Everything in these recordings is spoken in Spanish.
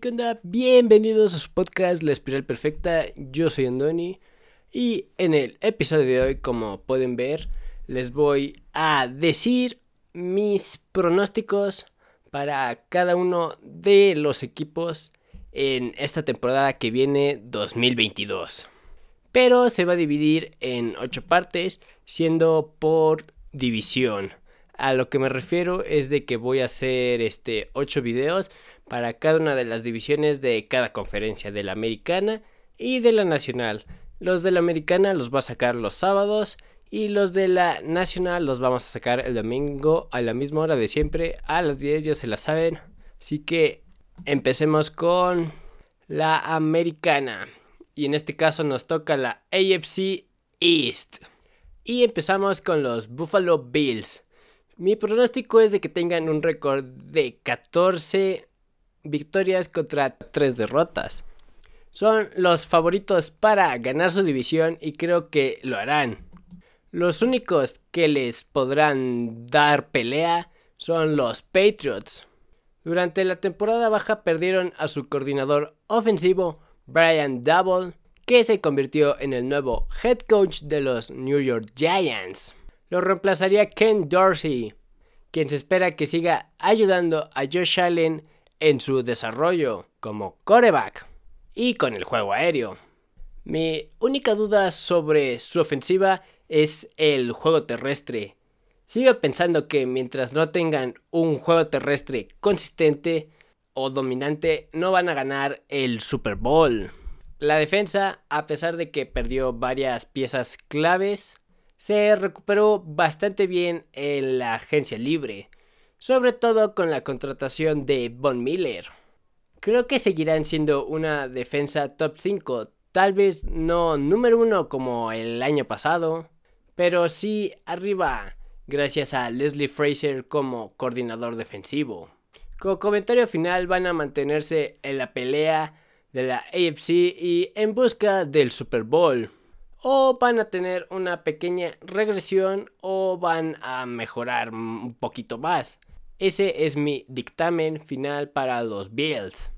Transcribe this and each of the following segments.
¿qué onda? Bienvenidos a su podcast La Espiral Perfecta. Yo soy Andoni. Y en el episodio de hoy, como pueden ver, les voy a decir mis pronósticos para cada uno de los equipos en esta temporada que viene 2022. Pero se va a dividir en 8 partes, siendo por división. A lo que me refiero es de que voy a hacer este 8 videos para cada una de las divisiones de cada conferencia de la americana y de la nacional. Los de la americana los va a sacar los sábados y los de la nacional los vamos a sacar el domingo a la misma hora de siempre, a las 10 ya se la saben. Así que empecemos con la americana. Y en este caso nos toca la AFC East. Y empezamos con los Buffalo Bills. Mi pronóstico es de que tengan un récord de 14 victorias contra 3 derrotas. Son los favoritos para ganar su división y creo que lo harán. Los únicos que les podrán dar pelea son los Patriots. Durante la temporada baja perdieron a su coordinador ofensivo Brian Double, que se convirtió en el nuevo head coach de los New York Giants. Lo reemplazaría Ken Dorsey, quien se espera que siga ayudando a Josh Allen en su desarrollo como coreback y con el juego aéreo. Mi única duda sobre su ofensiva es el juego terrestre. Sigo pensando que mientras no tengan un juego terrestre consistente o dominante, no van a ganar el Super Bowl. La defensa, a pesar de que perdió varias piezas claves, se recuperó bastante bien en la agencia libre, sobre todo con la contratación de Von Miller. Creo que seguirán siendo una defensa top 5, tal vez no número 1 como el año pasado, pero sí arriba, gracias a Leslie Fraser como coordinador defensivo. Como comentario final van a mantenerse en la pelea de la AFC y en busca del Super Bowl o van a tener una pequeña regresión o van a mejorar un poquito más. Ese es mi dictamen final para los Bills.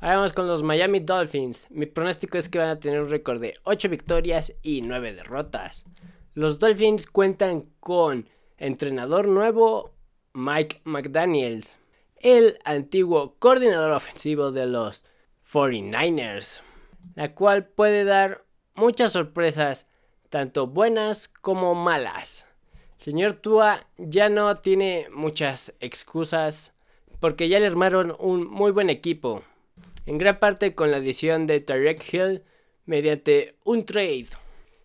Ahora vamos con los Miami Dolphins. Mi pronóstico es que van a tener un récord de 8 victorias y 9 derrotas. Los Dolphins cuentan con entrenador nuevo Mike McDaniels, el antiguo coordinador ofensivo de los 49ers, la cual puede dar muchas sorpresas, tanto buenas como malas. Señor Tua ya no tiene muchas excusas porque ya le armaron un muy buen equipo, en gran parte con la adición de Tarek Hill mediante un trade.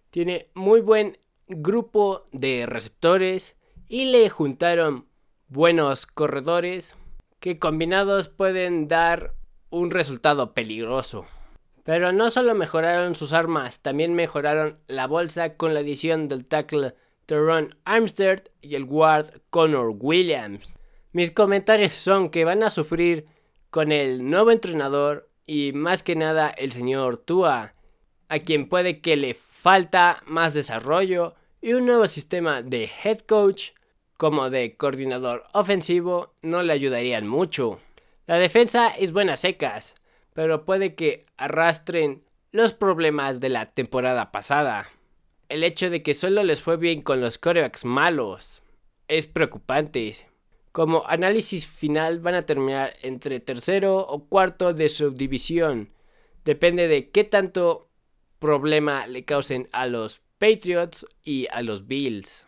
Tiene muy buen grupo de receptores y le juntaron buenos corredores que combinados pueden dar un resultado peligroso. Pero no solo mejoraron sus armas, también mejoraron la bolsa con la adición del tackle Teron Armstead y el guard Connor Williams. Mis comentarios son que van a sufrir con el nuevo entrenador y más que nada el señor Tua, a quien puede que le falta más desarrollo y un nuevo sistema de head coach como de coordinador ofensivo no le ayudarían mucho. La defensa es buena secas, pero puede que arrastren los problemas de la temporada pasada. El hecho de que solo les fue bien con los corebacks malos es preocupante. Como análisis final van a terminar entre tercero o cuarto de subdivisión. Depende de qué tanto problema le causen a los Patriots y a los Bills.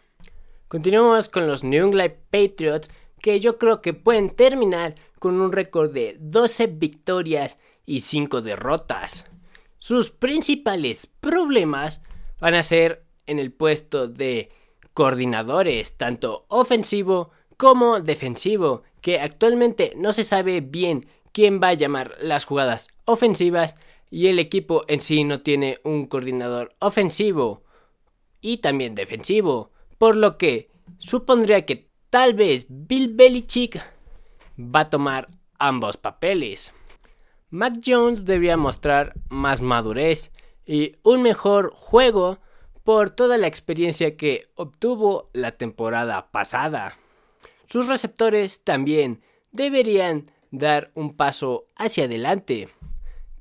Continuamos con los New England Patriots que yo creo que pueden terminar con un récord de 12 victorias y 5 derrotas. Sus principales problemas van a ser en el puesto de coordinadores, tanto ofensivo como defensivo, que actualmente no se sabe bien quién va a llamar las jugadas ofensivas y el equipo en sí no tiene un coordinador ofensivo y también defensivo, por lo que supondría que tal vez Bill Belichick va a tomar ambos papeles. Matt Jones debería mostrar más madurez y un mejor juego por toda la experiencia que obtuvo la temporada pasada. Sus receptores también deberían dar un paso hacia adelante.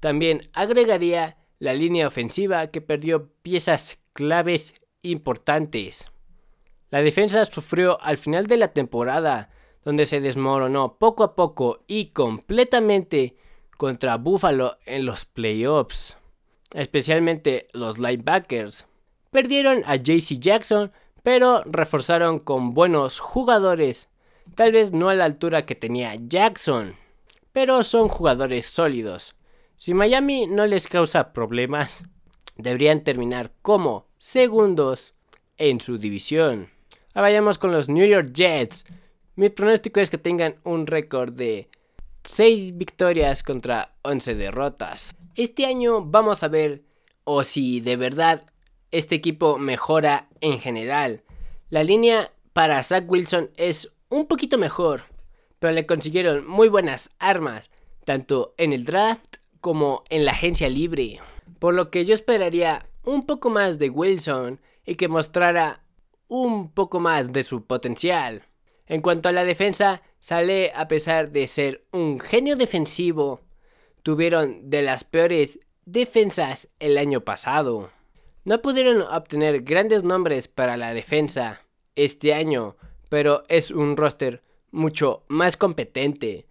También agregaría la línea ofensiva que perdió piezas claves importantes. La defensa sufrió al final de la temporada, donde se desmoronó poco a poco y completamente contra Buffalo en los playoffs, especialmente los linebackers. Perdieron a JC Jackson, pero reforzaron con buenos jugadores, tal vez no a la altura que tenía Jackson, pero son jugadores sólidos. Si Miami no les causa problemas, deberían terminar como segundos en su división. Ahora vayamos con los New York Jets. Mi pronóstico es que tengan un récord de 6 victorias contra 11 derrotas. Este año vamos a ver o si de verdad este equipo mejora en general. La línea para Zach Wilson es un poquito mejor, pero le consiguieron muy buenas armas, tanto en el draft como en la agencia libre. Por lo que yo esperaría un poco más de Wilson y que mostrara un poco más de su potencial. En cuanto a la defensa, sale a pesar de ser un genio defensivo. Tuvieron de las peores defensas el año pasado. No pudieron obtener grandes nombres para la defensa este año, pero es un roster mucho más competente.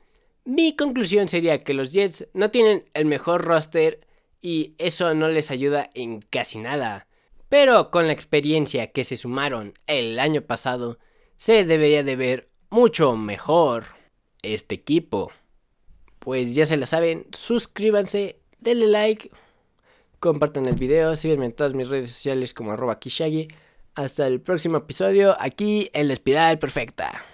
Mi conclusión sería que los Jets no tienen el mejor roster y eso no les ayuda en casi nada. Pero con la experiencia que se sumaron el año pasado, se debería de ver mucho mejor este equipo. Pues ya se lo saben, suscríbanse, denle like, compartan el video, síganme en todas mis redes sociales como arroba Kishagi. Hasta el próximo episodio aquí en la espiral perfecta.